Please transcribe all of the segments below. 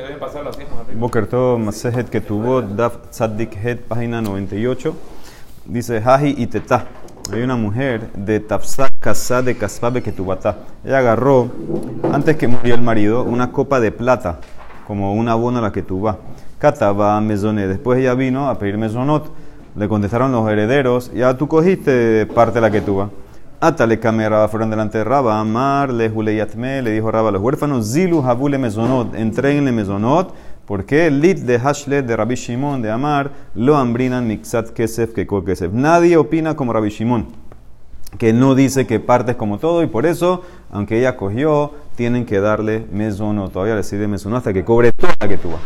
Se debe pasar así, más arriba. Boker Tov, Masejet tuvo, Daf Tzadik Het, página 98. Dice Haji y. Hay una mujer de Tafsá, Kasá de Kaspabe que tubatá. Ella agarró, antes que murió el marido, una copa de plata, como una abono a la que tuba. Cataba mesoné. Después ella vino a pedir mesonot. Le contestaron los herederos, ya tú cogiste parte de la que tuba. Atale Raba fueron delante de Raba, Amar, le Yatme, le dijo Raba a los huérfanos, Zilu Habule Mesonot, entréguenle Mesonot, porque lit de Hashlet de Rabbi Shimon de Amar lo ambrinan Mixat Kesef que Kesef. Nadie opina como Rabbi Shimon, que no dice que partes como todo, y por eso, aunque ella cogió, tienen que darle Mesonot. Todavía le sirve Mesonot hasta que cobre toda la que tuba.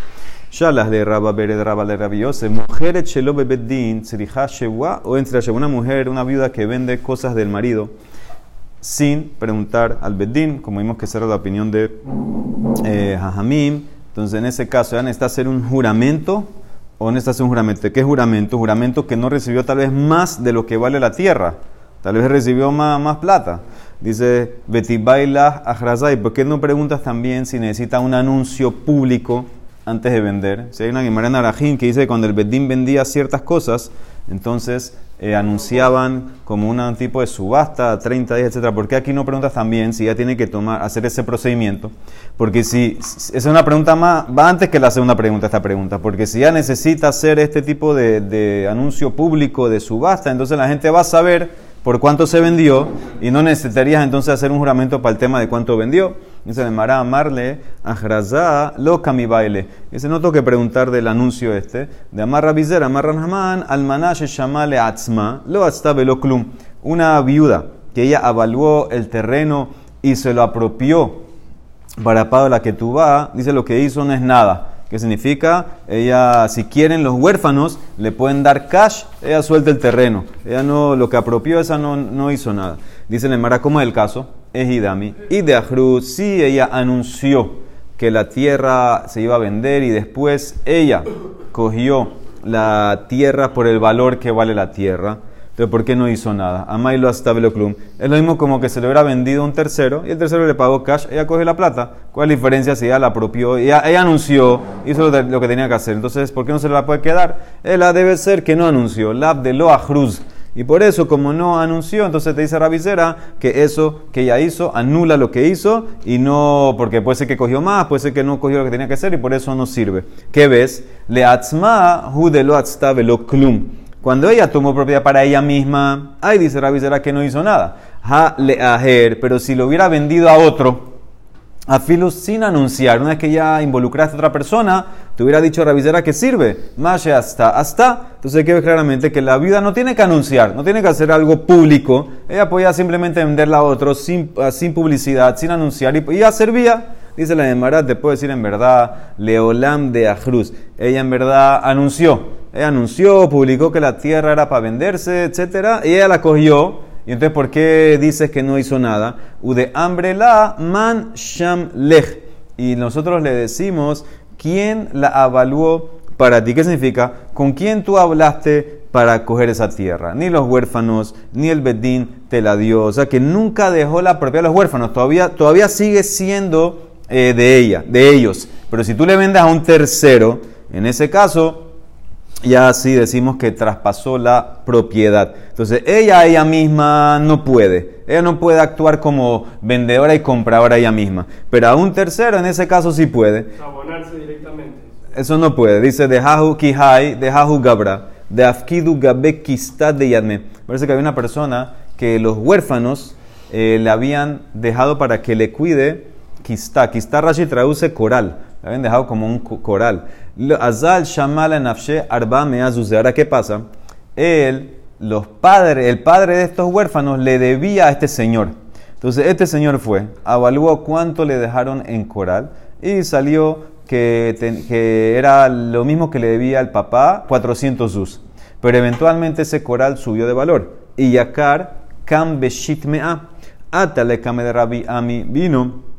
Shalas de Rabba Bered Rabba de Rabiose, mujer Shelo Bebeddin, Tzriha Shewa, o entre una mujer, una viuda que vende cosas del marido sin preguntar al Beddin, como vimos que esa era la opinión de eh. Entonces, en ese caso, ¿ya necesita hacer un juramento o necesita hacer un juramento? ¿Qué juramento? Juramento que no recibió tal vez más de lo que vale la tierra. Tal vez recibió más, plata. Dice Betibaila Ajrazai, ¿por qué no preguntas también si necesita un anuncio público antes de vender. Si hay una Gemara en Arajín que dice que cuando el Bedín vendía ciertas cosas, entonces eh, anunciaban como un tipo de subasta, 30 días, etc. ¿Por qué aquí no preguntas también si ya tiene que tomar, hacer ese procedimiento? Porque si, es una pregunta más, va antes que la segunda pregunta esta pregunta, porque si ya necesita hacer este tipo de, de anuncio público de subasta, entonces la gente va a saber por cuánto se vendió y no necesitarías entonces hacer un juramento para el tema de cuánto vendió. Dice Mara amarle, ajrazá, loca mi baile. Dice, no tengo que preguntar del anuncio este. De amarra visera, amarra naman, almanash shamale atzma, lo lo klum. Una viuda que ella evaluó el terreno y se lo apropió para pago la que tú dice lo que hizo no es nada ¿Qué significa? Ella, si quieren los huérfanos, le pueden dar cash, ella suelta el terreno. Ella no, lo que apropió, esa no, no hizo nada. Dice el Mara, ¿cómo es el caso? Es Hidami. Y de Ahruz, sí, ella anunció que la tierra se iba a vender y después ella cogió la tierra por el valor que vale la tierra. Entonces, ¿por qué no hizo nada? Amailo Club. Es lo mismo como que se le hubiera vendido un tercero y el tercero le pagó cash, ella coge la plata. ¿Cuál es la diferencia si ella la apropió? Ella, ella anunció, hizo lo, que tenía que hacer. Entonces, ¿por qué no se la puede quedar? Ella debe ser que no anunció. Lab de Loa Cruz. Y por eso, como no anunció, entonces te dice Rabicera que eso que ella hizo anula lo que hizo y no, porque puede ser que cogió más, puede ser que no cogió lo que tenía que hacer y por eso no sirve. ¿Qué ves? Le atzma hu de lo lo klum. Cuando ella tomó propiedad para ella misma, ay, dice Rabbi que no hizo nada. Ha le ajer, pero si lo hubiera vendido a otro, a Filus sin anunciar, una vez que ya involucraste a otra persona, te hubiera dicho Rabbi que sirve. Más hasta, hasta. Entonces hay que ver claramente que la viuda no tiene que anunciar, no tiene que hacer algo público. Ella podía simplemente venderla a otro sin, sin publicidad, sin anunciar y, ya servía. Dice la de te puedo decir en verdad, Leolam de Ajruz. Ella en verdad anunció ella anunció, publicó que la tierra era para venderse, etc. Y ella la cogió. Y entonces, ¿por qué dices que no hizo nada? Ude hambre la man sham lech. Y nosotros le decimos, ¿quién la evaluó para ti? ¿Qué significa? ¿Con quién tú hablaste para coger esa tierra? Ni los huérfanos, ni el Bedín te la dio. O sea, que nunca dejó la propiedad de los huérfanos. Todavía, todavía sigue siendo eh, de ella, de ellos. Pero si tú le vendes a un tercero, en ese caso ya así decimos que traspasó la propiedad. Entonces, ella, ella misma no puede. Ella no puede actuar como vendedora y compradora ella misma. Pero a un tercero, en ese caso, sí puede. Abonarse directamente. Eso no puede. Dice, de Jahu Kihai, de Jahu Gabra, de Afkidu Gabe de Yadme. Parece que había una persona que los huérfanos eh, le habían dejado para que le cuide Kistá. Kistá Rashi traduce coral. Le habían dejado como un coral. Azal Shamala Nafshe Arba Ahora, ¿qué pasa? Él, los padres, el padre de estos huérfanos le debía a este señor. Entonces, este señor fue, evaluó cuánto le dejaron en coral y salió que, que era lo mismo que le debía al papá, 400 zus. Pero eventualmente ese coral subió de valor. Y Yakar, Kam Beshit Mea, Atale Kame de Rabbi Ami, vino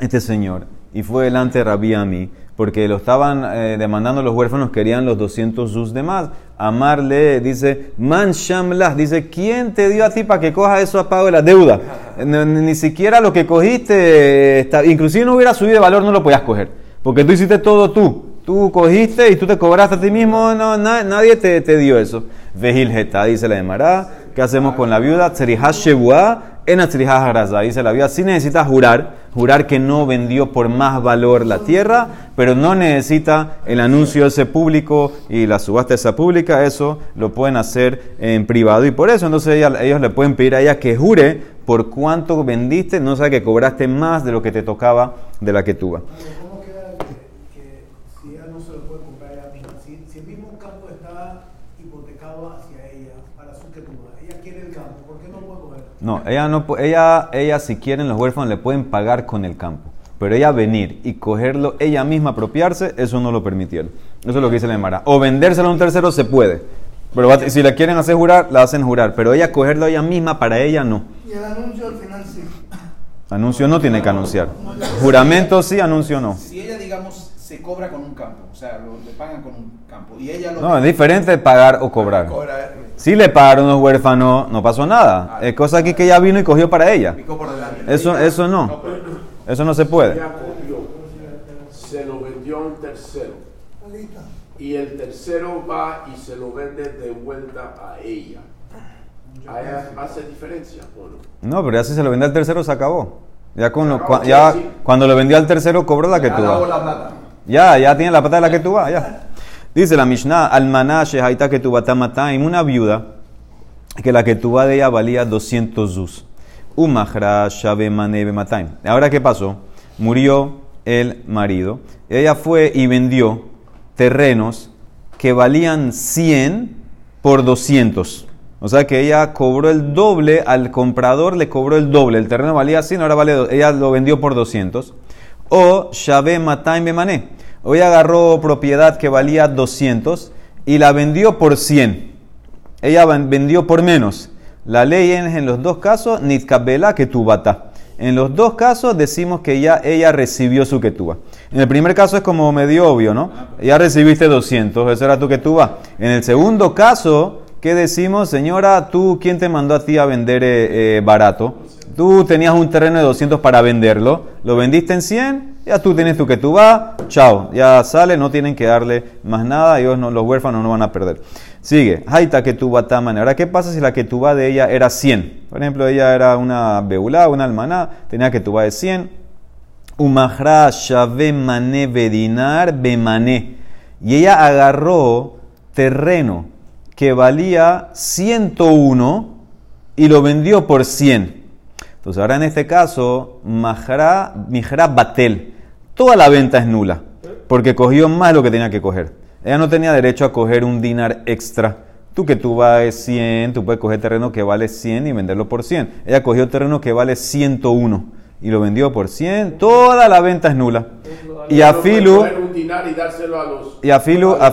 este señor y fue delante de Rabbi Ami porque lo estaban eh, demandando los huérfanos, querían los 200 sus de más. Amarle, dice, man shamlah, dice, ¿quién te dio a ti para que coja eso a pago de la deuda? Ni, siquiera lo que cogiste, está, inclusive no hubiera subido de valor, no lo podías coger. Porque tú hiciste todo tú. Tú cogiste y tú te cobraste a ti mismo, no, na- nadie te, te dio eso. Vejil dice la Emara, ¿qué hacemos con la viuda? Tzriha Shebua, en Tzriha Haraza. Dice la viuda, sí necesita jurar, jurar que no vendió por más valor la tierra, pero no necesita el anuncio ese público y la subasta esa pública, eso lo pueden hacer en privado. Y por eso entonces ellos le pueden pedir a ella que jure por cuánto vendiste, no sea que cobraste más de lo que te tocaba de la que tuvo. ¿Cómo queda que, que si ella no se lo puede comprar ella misma? Si, si el mismo campo está hipotecado hacia ella, para su que ella quiere el campo, ¿por qué no puede coger? No, ella no, pu- ella, ella si quieren los huérfanos le pueden pagar con el campo, pero ella venir y cogerlo ella misma apropiarse, eso no lo permitieron. Eso es lo que dice la Emara. O vendérselo a un tercero se puede, pero va- si la quieren hacer jurar, la hacen jurar, pero ella cogerlo ella misma para ella no. Y el anuncio al final sí. Anuncio no tiene que anunciar. Juramento sí, anuncio no. Si ella, digamos, se cobra con un campo, o sea, lo- le pagan con un campo, y ella lo No, es diferente pagar o cobrar. cobra, Si le pagaron los huérfanos, no pasó nada. Es cosa aquí que ella vino y cogió para ella. Eso, eso no. Eso no se puede. Se lo vendió a un tercero y el tercero va y se lo vende de vuelta a ella. ¿A ella hace diferencia o no? No, pero ya si se lo vendió al tercero, se acabó. Ya, con lo- cuando lo vendió al tercero, cobró la que tú vas. Ya, ya tiene la plata de la que tú vas, ya. Dice la Mishnah, almaná shehaita que una viuda que la que de ella valía 200 zuz. Umahra shabe mane mataim. Ahora, ¿qué pasó? Murió el marido. Ella fue y vendió terrenos que valían 100 por 200. O sea que ella cobró el doble, al comprador le cobró el doble. El terreno valía 100, ahora vale, ella lo vendió por 200. O Shabe Mataim Bemané. Ella agarró propiedad que valía 200 y la vendió por 100. Ella vendió por menos. La ley es en los dos casos, Nitkabela que bata. En los dos casos decimos que ya ella recibió su ketuba. En el primer caso es como medio obvio, ¿no? Ya recibiste 200, eso era tu ketuba. En el segundo caso, ¿qué decimos? Señora, ¿tú quién te mandó a ti a vender eh, eh, barato? Tú tenías un terreno de 200 para venderlo, lo vendiste en 100, ya tú tienes tu ketuba, chao, ya sale, no tienen que darle más nada, ellos no, los huérfanos no van a perder. Sigue, Haita ketuba taman. Ahora, ¿qué pasa si la ketuba de ella era 100? Por ejemplo, ella era una beulá, una almaná, tenía ketuba de 100. Umahra mané bedinar. Y ella agarró terreno que valía 101 y lo vendió por 100. Entonces ahora en este caso, Mahra, Mihra Batel, toda la venta es nula, porque cogió más lo que tenía que coger. Ella no tenía derecho a coger un dinar extra. Tú que tú vales 100, tú puedes coger terreno que vale 100 y venderlo por 100. Ella cogió terreno que vale 101 y lo vendió por 100. Toda la venta es nula. Y a Filu... y a afilu, a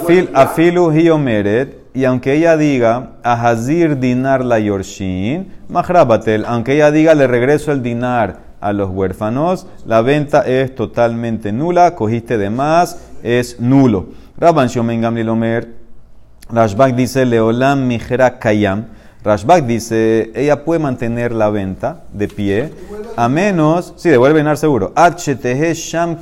y aunque ella diga, a Hazir dinar la yorshin, mahrabatel, aunque ella diga, le regreso el dinar a los huérfanos, la venta es totalmente nula, cogiste de más, es nulo. Rabban Shomen Gamliel Omer, Rashbak dice, Leolam mijera kayam. Rashbak dice, ella puede mantener la venta de pie, a menos, sí, devuelve dinar seguro. Sham.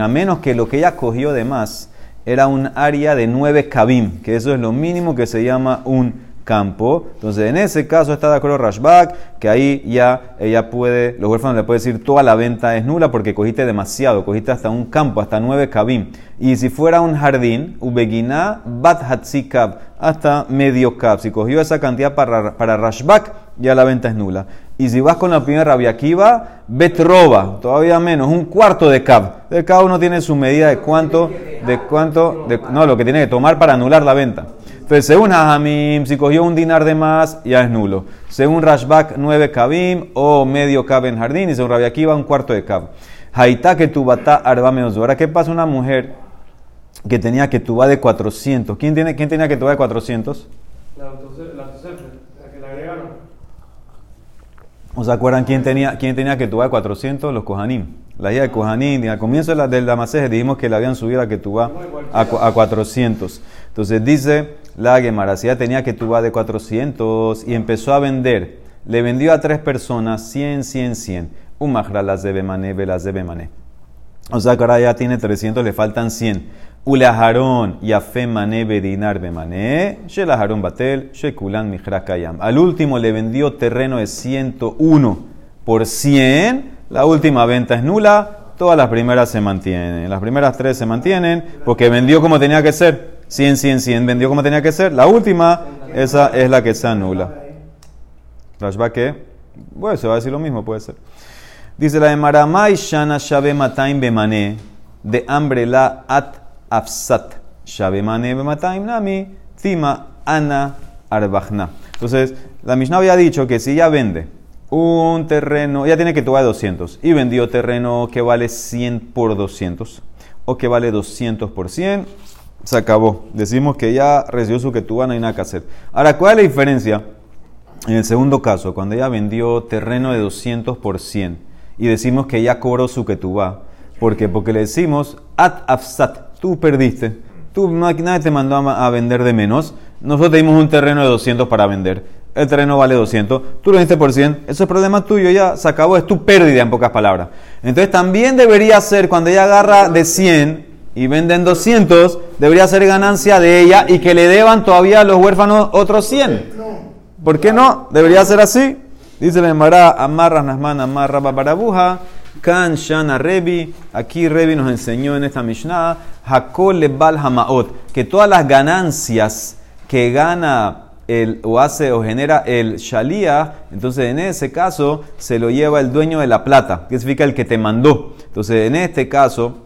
A menos que lo que ella cogió de más era un área de 9 kabim, que eso es lo mínimo que se llama un campo. Entonces, en ese caso está de acuerdo Rashbak, que ahí ya ella puede, los huérfanos le puede decir toda la venta es nula porque cogiste demasiado, cogiste hasta un campo, hasta 9 kabim. Y si fuera un jardín, ubeginá bat hatzikab, hasta medio cab. Si cogió esa cantidad para, para Rashbak, ya la venta es nula. Y si vas con la Rabia Akiva, betroba, todavía menos, un cuarto de cab. De cada uno tiene su medida de cuánto, de cuánto, de, no, lo que tiene que tomar para anular la venta. Entonces, según Hajamim, si cogió un dinar de más, ya es nulo. Según Rashbak, 9 kabim o medio cab en jardín. Y según Rabia Akiva, un cuarto de cab. Haitá que tu bata arba menos. Ahora, ¿qué pasa una mujer que tenía que tuba de 400? ¿Quién, tiene, quién tenía que tuba de 400? La autosefe, la que le agregaron. ¿O se acuerdan quién tenía, quién tenía que tuba de 400? Los Kohanim. La hija de Kohanim, al comienzo de la, dijimos que le habían subido a que tuba a, a 400. Entonces dice la Gemara, si ella tenía que tuba de 400 y empezó a vender, le vendió a tres personas 100, 100, 100. Un las debe mané, velas debe mané. O sea que ahora ya tiene 300, le faltan 100. Ulajarón, yafe mané, bedinar bemané, shelajarón batel, shekulan mijra kayam. Al último le vendió terreno de 101 por 100. La última venta es nula, todas las primeras se mantienen. Las primeras tres se mantienen porque vendió como tenía que ser. 100, 100, 100, vendió como tenía que ser. La última, esa es la que se anula. Rashba que, bueno, se va a decir lo mismo, puede ser. Dice la de Maramai Shana Shabe Mataim Bemane, de hambre la at afsat. Shabe Mane Bemataim Nami, Tima Ana Arbachna. Entonces, la Mishnah había dicho que si ella vende un terreno, ella tiene que tomar 200 y vendió terreno que vale 100 por 200 o que vale 200 por 100, se acabó. Decimos que ya recibió su que no hay nada que hacer. Ahora, ¿cuál es la diferencia? En el segundo caso, cuando ella vendió terreno de 200 por 100 y decimos que ya cobró su que ¿por qué? Porque le decimos at afsat, tú perdiste, tú nadie te mandó a, vender de menos, nosotros te dimos un terreno de 200 para vender el terreno vale 200, tú lo vendiste por 100, eso es problema tuyo, ya se acabó, es tu pérdida en pocas palabras. Entonces también debería ser, cuando ella agarra de 100 y venden 200, debería ser ganancia de ella y que le deban todavía a los huérfanos otros 100. ¿Por qué no? Debería ser así. Dice la Emara, amarra nasman, amarra babarabuja, kan shana rebi. Aquí Rebi nos enseñó en esta Mishnah, hakol lebal hamaot, que todas las ganancias que gana el, o hace o genera el shalía, entonces en ese caso se lo lleva el dueño de la plata, que significa el que te mandó. Entonces en este caso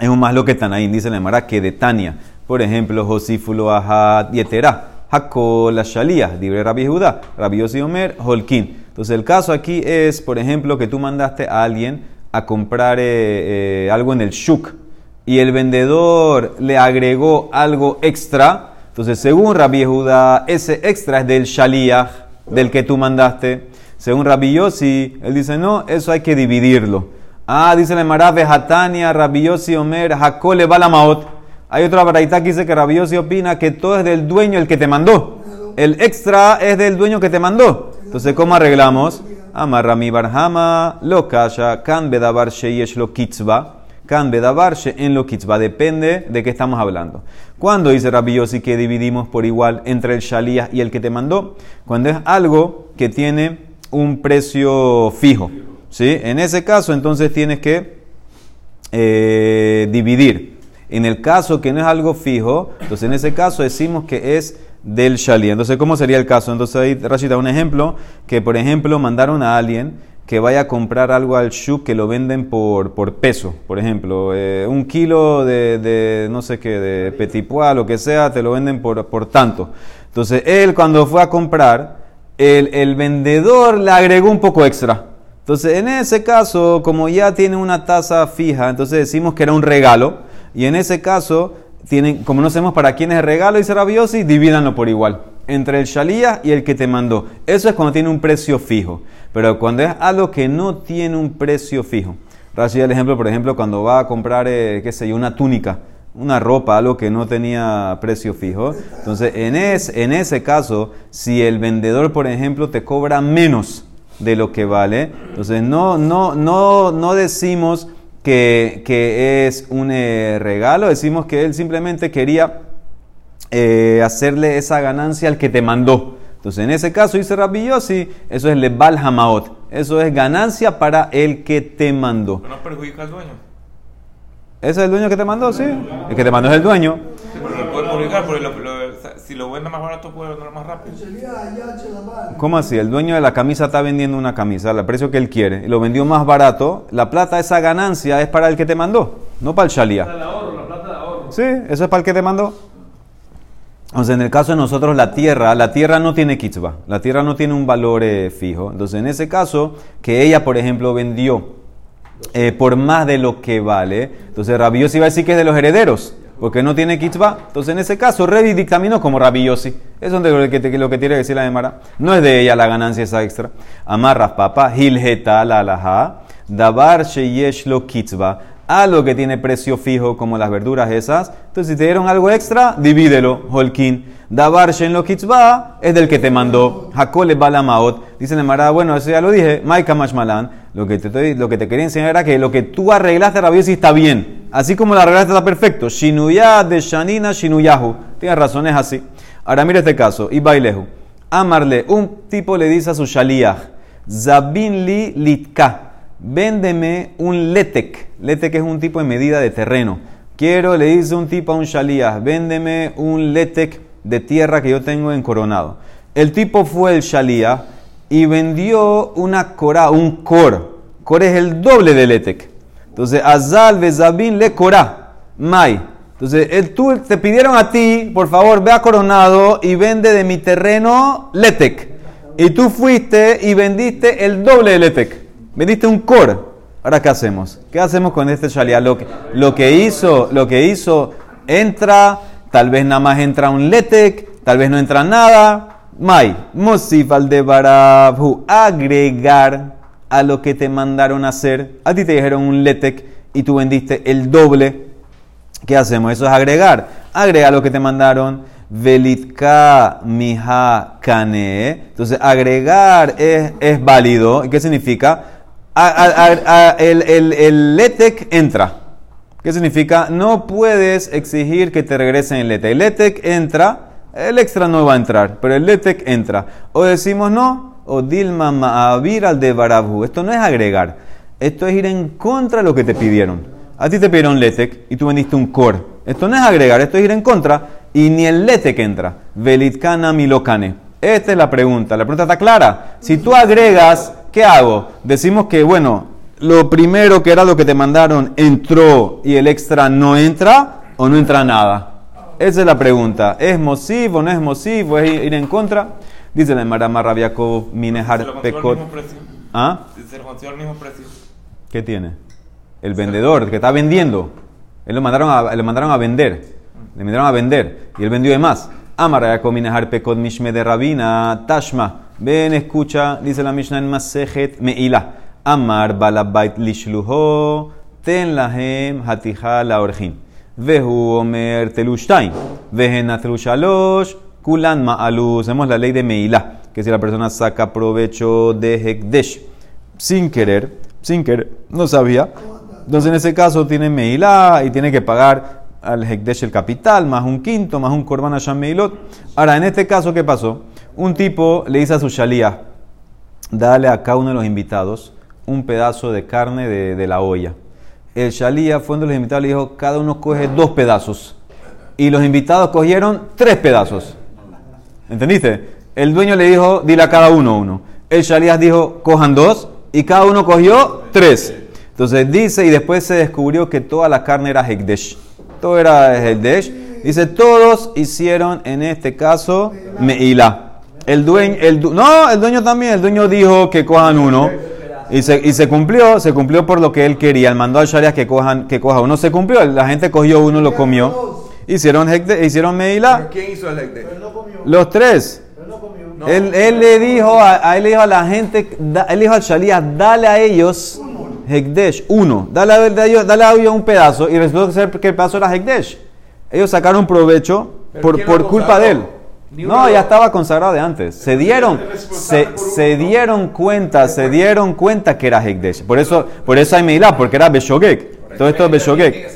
es un más lo que están ahí, dice la Mara que de Tania. Por ejemplo, Josífulo Ajat Yetera, Hakol la Shalía, libre Rabbi Judá, Rabbi Omer, Holkin. Entonces el caso aquí es, por ejemplo, que tú mandaste a alguien a comprar eh, eh, algo en el Shuk y el vendedor le agregó algo extra entonces, según Rabbi Judá, ese extra es del Shaliach, del que tú mandaste. Según Rabbi Yossi, él dice, no, eso hay que dividirlo. Ah, dice la Emara, Hatania, Rabbi Yossi, Omer, Hakole, Balamaot. Hay otra baraita que dice que Rabbi Yossi opina que todo es del dueño el que te mandó. El extra es del dueño que te mandó. Entonces, ¿cómo arreglamos? Amarrami barhama, lo kasha, kan bedabar sheyesh lo kitzba. Kan bedabarshe en lo kitzba. Depende de qué estamos hablando. ¿Cuándo dice Rabbi Yossi que dividimos por igual entre el shalías y el que te mandó? Cuando es algo que tiene un precio fijo. ¿sí? En ese caso, entonces tienes que eh, dividir. En el caso que no es algo fijo, entonces en ese caso decimos que es del shalí. Entonces, ¿cómo sería el caso? Entonces ahí Rashid da un ejemplo, que por ejemplo mandaron a alguien que vaya a comprar algo al shuk que lo venden por, por peso. Por ejemplo, eh, un kilo de, de, no sé qué, de petit pois, lo que sea, te lo venden por, por tanto. Entonces, él cuando fue a comprar, el, el, vendedor le agregó un poco extra. Entonces, en ese caso, como ya tiene una tasa fija, entonces decimos que era un regalo. Y en ese caso, tienen, como no sabemos para quién es el regalo, dice Rabiosi, divídanlo por igual. Entre el shalía y el que te mandó. Eso es cuando tiene un precio fijo. Pero cuando es algo que no tiene un precio fijo. Rashi el ejemplo, por ejemplo, cuando va a comprar, eh, qué sé yo, una túnica, una ropa, algo que no tenía precio fijo. Entonces, en, es, en ese caso, si el vendedor, por ejemplo, te cobra menos de lo que vale, entonces no, no, no, no decimos que, que es un eh, regalo, decimos que él simplemente quería eh, hacerle esa ganancia al que te mandó. Entonces, en ese caso, dice Rabbi Yossi, eso es lebal hamaot. Eso es ganancia para el que te mandó. ¿No perjudica al dueño? ¿Ese es el dueño que te mandó? Sí. El que te mandó es el dueño. Sí, pero lo puede perjudicar porque lo, si lo vende más barato puede venderlo más rápido. ¿Cómo así? El dueño de la camisa está vendiendo una camisa al precio que él quiere y lo vendió más barato. La plata, esa ganancia es para el que te mandó, no para el shalía. La plata de ahorro. Sí, eso es para el que te mandó. Entonces, en el caso de nosotros, la tierra, la tierra no tiene kitzba, la tierra no tiene un valor eh, fijo. Entonces, en ese caso, que ella, por ejemplo, vendió eh, por más de lo que vale, entonces Rabiosi va a decir que es de los herederos, porque no tiene kitzba. Entonces, en ese caso, Revi dictaminó como Rabiosi. Eso es lo que, lo que tiene que decir la Demara. No es de ella la ganancia esa extra. Amarras papa, hilgeta la alaha, dabar sheyesh lo kitzba algo que tiene precio fijo como las verduras esas. Entonces, si te dieron algo extra, divídelo. Holkin. Dabar shen lo kitzba es del que te mandó. Hakole balamaot. Dice el Mara, bueno, eso ya lo dije. Maika mashmalan. Lo que te, estoy- lo que te quería enseñar era que lo que tú arreglaste, Rabbi Yossi, está bien. Así como lo arreglaste está perfecto. Shinuyah de Shanina Shinuyahu. Tienes razón, es así. Ahora mira este caso. Y bailehu. Amarle, un tipo le dice a su shaliach, Zabin li litka, véndeme un letek. Letek es un tipo de medida de terreno. Quiero, le dice un tipo a un shaliach, véndeme un letek de tierra que yo tengo en Coronado. El tipo fue el shaliach y vendió una cora, un cor. Cor es el doble del letek. Entonces, Azal Bezabin le cora, mai. Entonces, el, tú, te pidieron a ti, por favor, ve a Coronado y vende de mi terreno letek. Y tú fuiste y vendiste el doble de letek. Vendiste un cor. Ahora, ¿qué hacemos? ¿Qué hacemos con este shalia? Lo que, lo que hizo, lo que hizo, entra, tal vez nada más entra un letek, tal vez no entra nada. Mai, Mosif al agregar a lo que te mandaron hacer. A ti te dijeron un letek y tú vendiste el doble. ¿Qué hacemos? Eso es agregar. Agrega lo que te mandaron. Velitka miha kane. Entonces, agregar es, es válido. ¿Y ¿Qué significa? El, el, el letek entra. ¿Qué significa? No puedes exigir que te regresen el letek. El letek entra, el extra no va a entrar, pero el letek entra. O decimos no, o dilma ma'avir al de barabhu. Esto no es agregar, esto es ir en contra de lo que te pidieron. A ti te pidieron letek y tú vendiste un core. Esto no es agregar, esto es ir en contra y ni el letek entra. Velitkana milokane. Esta es la pregunta. La pregunta está clara. Si tú agregas, ¿qué hago? Decimos que, bueno, lo primero que era lo que te mandaron entró y el extra no entra o no entra nada. Esa es la pregunta. ¿Es mosiv o no es mosiv o es ir en contra? Dice la Marama Rabiakov Minehar Pekot. ¿Ah? Se lo al mismo precio. ¿Qué tiene? El vendedor que está vendiendo. Él lo mandaron a, le mandaron a vender. Le mandaron a vender. Y él vendió de más. Amar Minehar Pekot Mishme de Rabina Tashma. Ven, escucha, dice la Mishnah en Masejet Meila. Amar Balabait Lishluho Ten Lahem Hatija La Orjin. Vehu Omer Telushtain. Vehena Telushalosh. Kulan Ma'alu. Hacemos la ley de Meila. Que si la persona saca provecho de Hekdesh sin querer, sin querer, no sabía. Entonces en ese caso tiene Meilá y tiene que pagar al Hekdesh el capital, más un quinto, más un Korban Hashem Meilot. Ahora, en este caso, ¿qué pasó? Un tipo le dice a su Shalía, dale a cada uno de los invitados un pedazo de carne de, de la olla. El Shalía fue uno de los invitados y dijo, cada uno coge dos pedazos. Y los invitados cogieron tres pedazos. ¿Entendiste? El dueño le dijo, dile a cada uno uno. El Shalías dijo, cojan dos, y cada uno cogió tres. Entonces dice, y después se descubrió que toda la carne era Hekdesh. Todo era Hekdesh. Dice, todos hicieron en este caso Meila. El dueño, el du- no, el dueño también, el dueño dijo que cojan uno. Y se, y se cumplió, se cumplió por lo que él quería. Él mandó al Shariah que cojan, que coja uno. Se cumplió, la gente cogió uno, lo comió. Hicieron, Hekdesh, hicieron Meila. ¿Quién hizo el no comió. Los tres. No. No. Él, él le dijo a, a él le dijo a la gente, da- él le dijo al Shalías, dale a ellos Hekdesh, uno, dale a, dale a ellos, dale a ellos un pedazo, y resultó ser que el pedazo era Hekdesh. Ellos sacaron provecho ¿Pero por, por culpa de él. No, ya estaba consagrado de antes. Se dieron, se, se dieron cuenta, se dieron cuenta que era Hekdesh. Por eso, por eso hay Meilá, porque era Beshogek. Todo esto es Beshogek.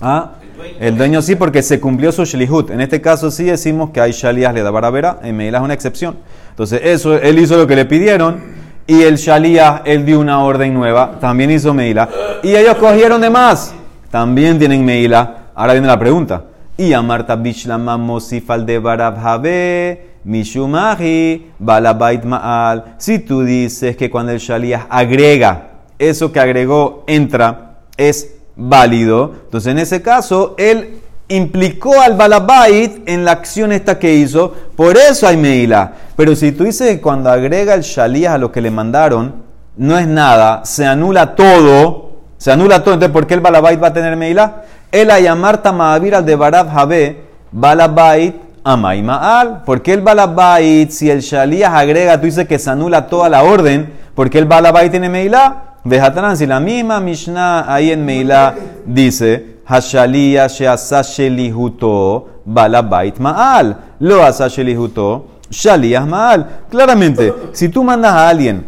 Ah, el dueño sí, porque se cumplió su shlihut. En este caso sí decimos que hay shalías le da baravera, en Meilá es una excepción. Entonces, eso, él hizo lo que le pidieron, y el shalías, él dio una orden nueva, también hizo Meilá. Y ellos cogieron de más, también tienen Meilá. Ahora viene la pregunta. Y a Marta Bishlama Mosifal de Barabhabe, Mishumahi, Balabait Ma'al. Si tú dices que cuando el shalías agrega, eso que agregó entra, es válido. Entonces, en ese caso, él implicó al balabait en la acción esta que hizo, por eso hay meila. Pero si tú dices que cuando agrega el shalías a lo que le mandaron, no es nada, se anula todo, se anula todo, entonces ¿por qué el balabait va a tener meila? El ayamar tamavir al de barab jabe, balabait amay ma'al. ¿Por qué el balabait, si el shalías agrega, tú dices que se anula toda la orden, ¿por qué el balabait tiene meila? Vejatran, si la misma Mishnah ahí en Meila dice, Hashalía sheasa shelihuto balabait ma'al. Lo asa shelihuto shalías ma'al. Claramente, si tú mandas a alguien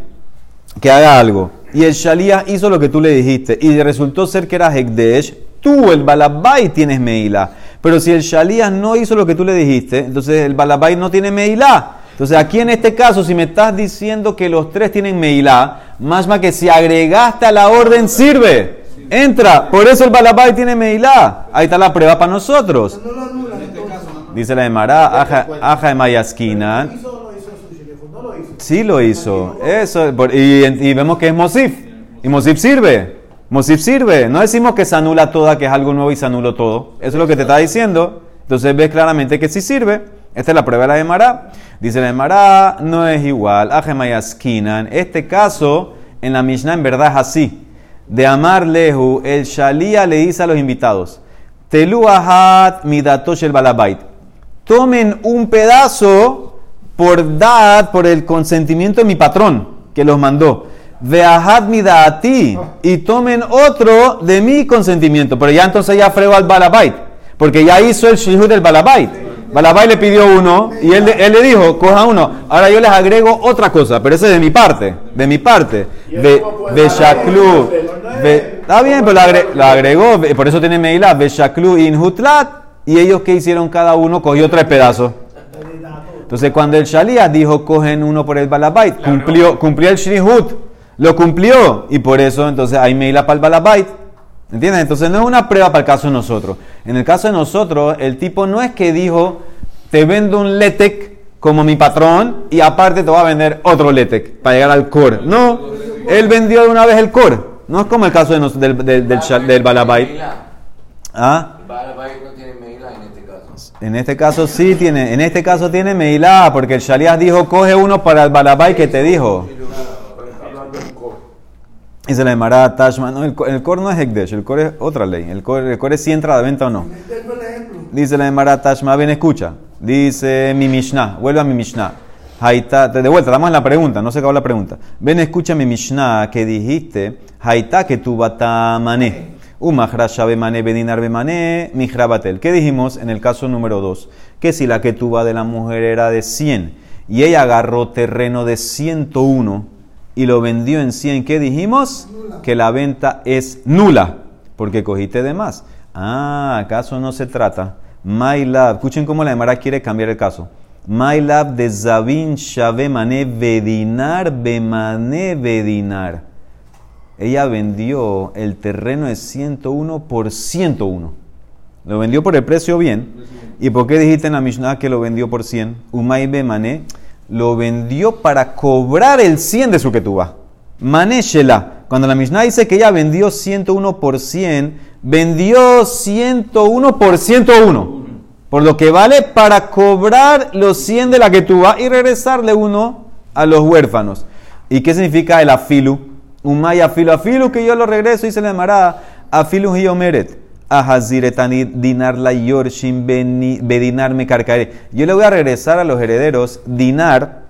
que haga algo y el Shalías hizo lo que tú le dijiste y resultó ser que era Hekdesh, tú, el Balabai, tienes Meilá. Pero si el Shalías no hizo lo que tú le dijiste, entonces el Balabai no tiene Meilá. Entonces aquí en este caso, si me estás diciendo que los tres tienen Meilá, más más que si agregaste a la orden sirve. Entra, por eso el Balabai tiene Meilá. Ahí está la prueba para nosotros. Dice la de Mará, aja, aja de Mayaskina. ¿Hizo o no lo hizo. Sí lo hizo. Eso, por- y, y vemos que es Mosif. Y Mosif sirve. Mosif sirve. No decimos que se anula toda, que es algo nuevo y se anuló todo. Eso es lo que te está diciendo. Entonces ves claramente que sí sirve. Esta es la prueba de la de Mará. Dice la de Mará, no es igual. Ajemayasquina. En este caso, en la Mishnah en verdad es así. De Amar Lehu, el Shalía le dice a los invitados, Telu ahat midatosh el balabait. Tomen un pedazo por dad, por el consentimiento de mi patrón que los mandó. Veahad midati. Y tomen otro de mi consentimiento. Pero ya entonces ya fregó al balabait. Porque ya hizo el shihud del balabait. Balabait le pidió uno y él, él le dijo, coja uno. Ahora yo les agrego otra cosa, pero ese es de mi parte. De mi parte. ¿Y él Ve, cómo puede ve dar shaklu. Está bien, pero lo, agre- lo agregó. Por eso tiene Meilá. Ve shaklu in hutlat. Y ellos que hicieron cada uno cogió tres pedazos. Entonces cuando el Shalías dijo cogen uno por el Balabait, cumplió, cumplió el Shrihut, lo cumplió y por eso entonces hay Meila para el Balabait. ¿Entiendes? Entonces no es una prueba para el caso de nosotros. En el caso de nosotros, el tipo no es que dijo te vendo un Letec como mi patrón y aparte te voy a vender otro Letec para llegar al core. No, él vendió de una vez el core. No es como el caso de nos- del, del, del, Shal- del Balabait. ¿Ah? Balabait no tiene Meila en este caso. En este caso sí tiene, en este caso tiene Meilá, porque el Shalias dijo, coge uno para el Balabay que te dijo. Y se le llamará Tashman. No, el, el Cor no es Hekdesh, el Cor es otra ley. El Cor, es si entra de venta o no. Dice la Emara Tashma, ven, escucha. Dice mi Mishnah, vuelve a mi Mishnah. Haita, de vuelta, damos la pregunta, no se acabó la pregunta. Ven, escucha mi Mishnah que dijiste, Haita que tu mané. ¿Qué dijimos en el caso número 2? Que si la que tuba de la mujer era de 100 y ella agarró terreno de 101 y lo vendió en 100, ¿qué dijimos? Que la venta es nula, porque cogiste de más. Ah, ¿acaso no se trata? My love, escuchen cómo la Emara quiere cambiar el caso. My love de Zabin Shave Mané Bedinar Bemané Bedinar. Ella vendió el terreno de 101 por 101. Lo vendió por el precio bien. ¿Y por qué dijiste en la Mishnah que lo vendió por 100? Umay Bemané lo vendió para cobrar el 100 de su ketubá. Mané Shela. Cuando la Mishnah dice que ella vendió 101 por 100, vendió 101 por 101. Por lo que vale para cobrar los 100 de la ketubá y regresarle uno a los huérfanos. ¿Y qué significa el afilu? Umay afilu, afilu que yo lo regreso y se le llamará afilu hiomeret. Ahaziretani dinar la yorshim bedinar me carcaré. Yo le voy a regresar a los herederos dinar,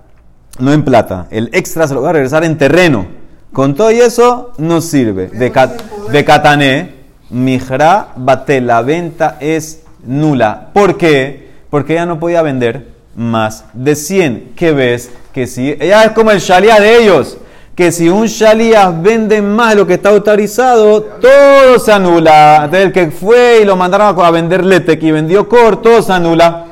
no en plata. El extra se lo voy a regresar en terreno. Con todo y eso no sirve. De, cat- de catané, mijra bate, la venta es nula. ¿Por qué? Porque ella no podía vender más de 100. ¿Qué ves? Que si ella es como el shalia de ellos. Que si un shalia vende más de lo que está autorizado, todo se anula. Entonces el que fue y lo mandaron a vender letec y vendió cor, todo se anula.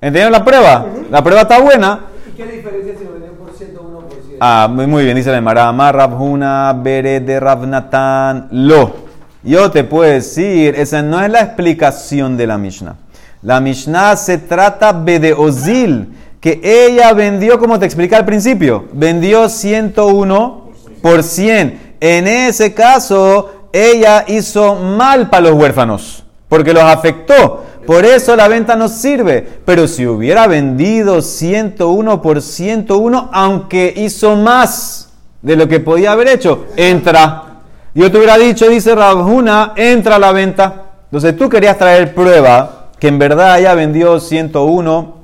¿Entendieron la prueba? La prueba está buena. ¿Y qué diferencia si lo venden por 101 por 100? Ah, muy, bien, dice la Emara. Amar Rabhuna Bere de Rabnatan Lo. Yo te puedo decir, esa no es la explicación de la Mishnah. La Mishnah se trata de Ozil, que ella vendió, como te expliqué al principio, vendió 101 por 100. En ese caso, ella hizo mal para los huérfanos, porque los afectó. Por eso la venta no sirve. Pero si hubiera vendido 101 por 101, aunque hizo más de lo que podía haber hecho, entra. Yo te hubiera dicho, dice Rabjuna, entra a la venta. Entonces tú querías traer prueba que en verdad ella vendió 101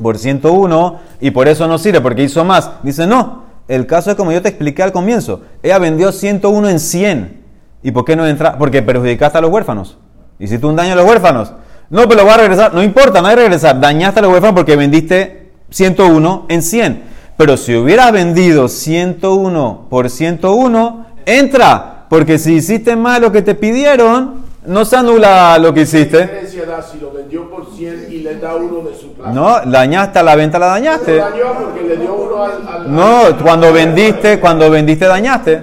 por 101 y por eso no sirve, porque hizo más. Dice, no, el caso es como yo te expliqué al comienzo. Ella vendió 101 en 100. ¿Y por qué no entra? Porque perjudicaste a los huérfanos. Hiciste un daño a los huérfanos. No, pero lo voy a regresar. No importa, no hay regresar. Dañaste a los huérfanos porque vendiste 101 en 100. Pero si hubieras vendido 101 por 101, entra. Porque si hiciste más lo que te pidieron, no se anula lo que ¿Qué hiciste. si lo vendió 100 y le da uno de su plata? No, dañaste a la venta, la Lo dañaste. dañó porque le dio uno al... al- No, al- cuando vendiste, cuando vendiste dañaste.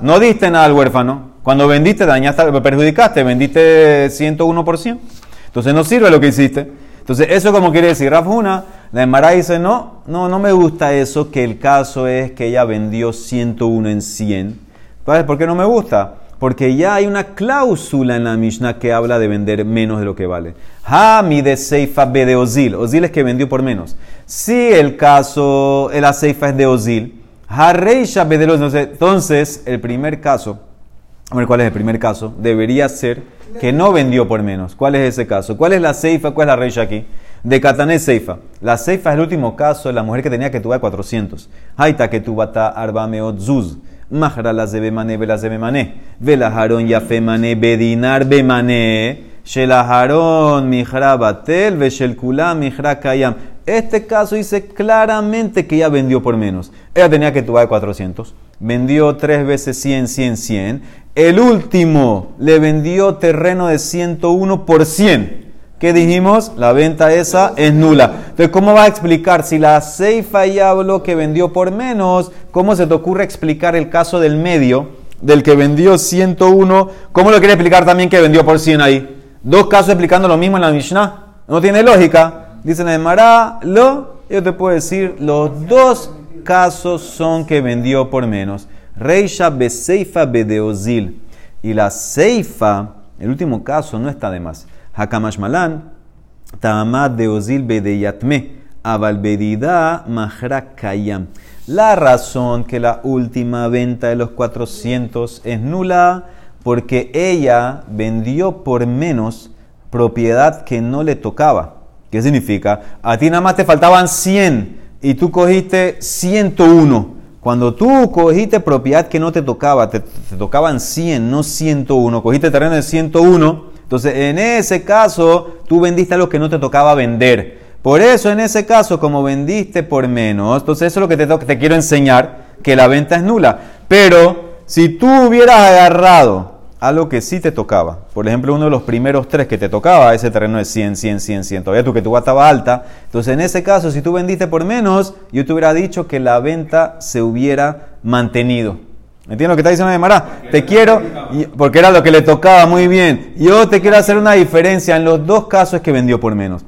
No diste nada al huérfano. Cuando vendiste dañaste, perjudicaste, vendiste 101%. Entonces no sirve lo que hiciste. Entonces eso como quiere decir Rafuna, la Emara dice, no, no, no me gusta eso, que el caso es que ella vendió 101 en 100. ¿Sabes por qué no me gusta? Porque ya hay una cláusula en la Mishnah que habla de vender menos de lo que vale. Ha mi de Seifa be de Ozil. Ozil es que vendió por menos. Si el caso, la Seifa es de Ozil, Ha Reisha be de los- Entonces, el primer caso, cuál es el primer caso, debería ser que no vendió por menos. ¿Cuál es ese caso? ¿Cuál es la Seifa? ¿Cuál es la Reisha aquí? De Katané Seifa. La Seifa es el último caso de la mujer que tenía que tuvar 400. Haita que tubata arbameot zuz. Mahra la zebemane vela zebemane. Vela haron yafemane bedinar bemane. Shela haron mihra batel veshel kula mihra kayam. Este caso dice claramente que ella vendió por menos. Ella tenía que tuvar 400. Vendió tres veces 100, 100, 100. El último le vendió terreno de 101 por 100. ¿Qué dijimos? La venta esa es nula. Entonces, ¿cómo va a explicar? Si la Seifa ya habló que vendió por menos, ¿cómo se te ocurre explicar el caso del medio, del que vendió 101? ¿Cómo lo quiere explicar también que vendió por 100 ahí? Dos casos explicando lo mismo en la Mishnah. No tiene lógica. Dicen en Mará, lo, yo te puedo decir, los dos casos son que vendió por menos. Reisha beseifa bedeozil. Y la Seifa, el último caso, no está de más. Hakamash Malan, Ta'amad de Ozil Bedeyatme, Avalbedida Mahra Kayam. La razón que la última venta de los 400 es nula, porque ella vendió por menos propiedad que no le tocaba. ¿Qué significa? A ti nada más te faltaban 100 y tú cogiste 101. Cuando tú cogiste propiedad que no te tocaba, te, te tocaban 100, no 101, cogiste terreno de 101, entonces en ese caso tú vendiste algo que no te tocaba vender. Por eso en ese caso, como vendiste por menos, entonces eso es lo que te, te quiero enseñar, que la venta es nula. Pero si tú hubieras agarrado algo que sí te tocaba, por ejemplo uno de los primeros tres que te tocaba, ese terreno de 100, 100, 100, 100, todavía tu que tu estaba alta, entonces en ese caso si tú vendiste por menos, yo te hubiera dicho que la venta se hubiera mantenido. ¿Entiendes lo que está diciendo Mara? Te quiero, porque era lo que le tocaba muy bien. Yo te quiero hacer una diferencia en los dos casos que vendió por menos.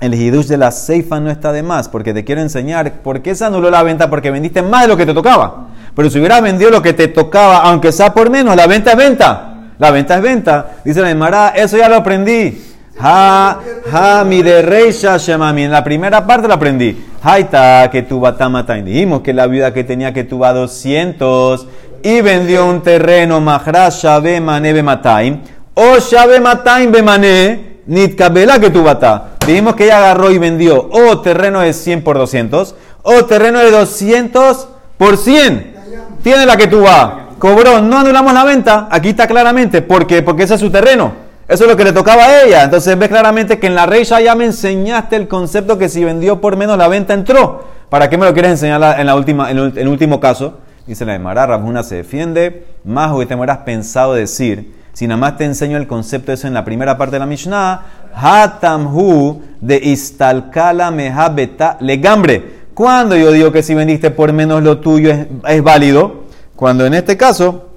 El hidush de la Seifa no está de más, porque te quiero enseñar por qué se anuló la venta, porque vendiste más de lo que te tocaba. Pero si hubieras vendido lo que te tocaba, aunque sea por menos, la venta es venta. La venta es venta. Dice la Emara, eso ya lo aprendí. Ha, ha, mi de reisha shemami. En la primera parte lo aprendí. Haita, que tuva tamatain. Dijimos que la viuda que tenía que tuva 200 y vendió un terreno mahra shabe mane bemataim. O shabe mataim bemane nitkabela que tuva ta. Dijimos que ella agarró y vendió o terreno de 100 por 200 o terreno de 200 por 100. Tiene la que vas. Cobró, no anulamos la venta. Aquí está claramente. ¿Por qué? Porque ese es su terreno. Eso es lo que le tocaba a ella. Entonces ves claramente que en la reisha ya me enseñaste el concepto que si vendió por menos la venta entró. ¿Para qué me lo quieres enseñar en, la última, en, el, último caso? Dice la de Mará, Rabjuna se defiende. Más o que te hubieras pensado decir. Si nada más te enseño el concepto eso en la primera parte de la Mishnah. Hatamhu de istalkala mehabeta legambre. Cuando yo digo que si vendiste por menos lo tuyo es, es válido, cuando en este caso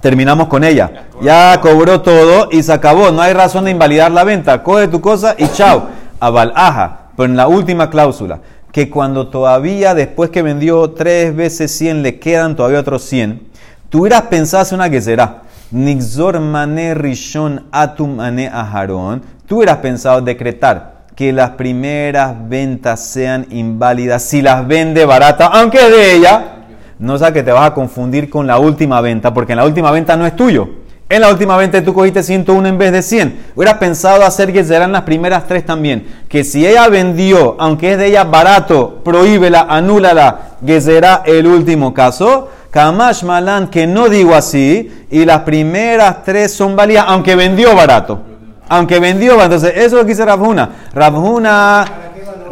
terminamos con ella. Ya cobró todo y se acabó. No hay razón de invalidar la venta. Coge tu cosa y chao. Abalaja. Pero en la última cláusula, que cuando todavía después que vendió tres veces 100 le quedan todavía otros 100, tú hubieras pensado una que será. Nixor mane rishon atum mane aharon. Tú hubieras pensado decretar que las primeras ventas sean inválidas si las vende barata, aunque de ella. No sea que te vas a confundir con la última venta, porque en la última venta no es tuyo. En la última venta tú cogiste 101 en vez de 100. Hubieras pensado hacer que serán las primeras tres también. Que si ella vendió, aunque es de ella barato, prohíbela, anúlala, que será el último caso. Kamash Malan, que no digo así, y las primeras tres son válidas, aunque vendió barato. Aunque vendió barato. Entonces, eso es lo que dice Rabjuna. Rabjuna,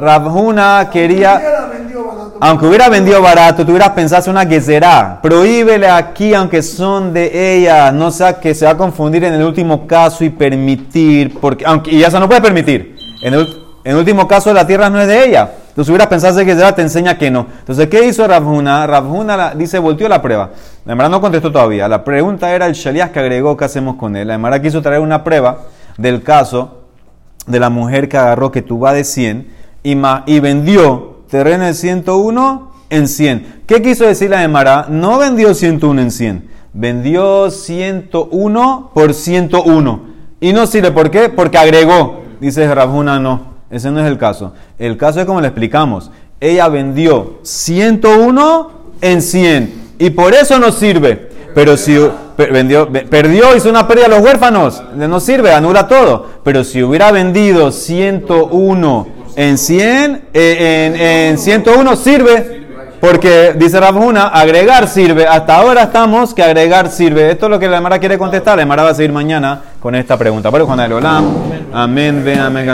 Rabjuna quería. Aunque hubiera vendido barato, tú hubieras pensado una será. Prohíbele aquí, aunque son de ella. No sea que se va a confundir en el último caso y permitir. Porque, aunque, y eso no puede permitir. En el, último caso, la tierra no es de ella. Entonces hubieras pensado que te enseña que no. Entonces, ¿qué hizo? Rabhuna la- dice, volteó la prueba. La Emara no contestó todavía. La pregunta era el shaliach que agregó, ¿qué hacemos con él? La Emara quiso traer una prueba del caso de la mujer que agarró que tú de 100 y, y vendió terreno de 101 en 100. ¿Qué quiso decir la Emara? No vendió 101 en 100. Vendió 101 por 101. Y no sirve, ¿por qué? Porque agregó. Dice Rabuna, no. Ese no es el caso. El caso es como le explicamos. Ella vendió 101 en 100. Y por eso no sirve. Pero si vendió, ve- perdió, hizo una pérdida a los huérfanos, no sirve, anula todo. Pero si hubiera vendido 101 en 100, eh, en, en 101 sirve. Porque dice Rabuna, agregar sirve. Hasta ahora estamos que agregar sirve. Esto es lo que la Emara quiere contestar. La Emara va a seguir mañana con esta pregunta. Pero Juan Olam. Amén, ven, amén.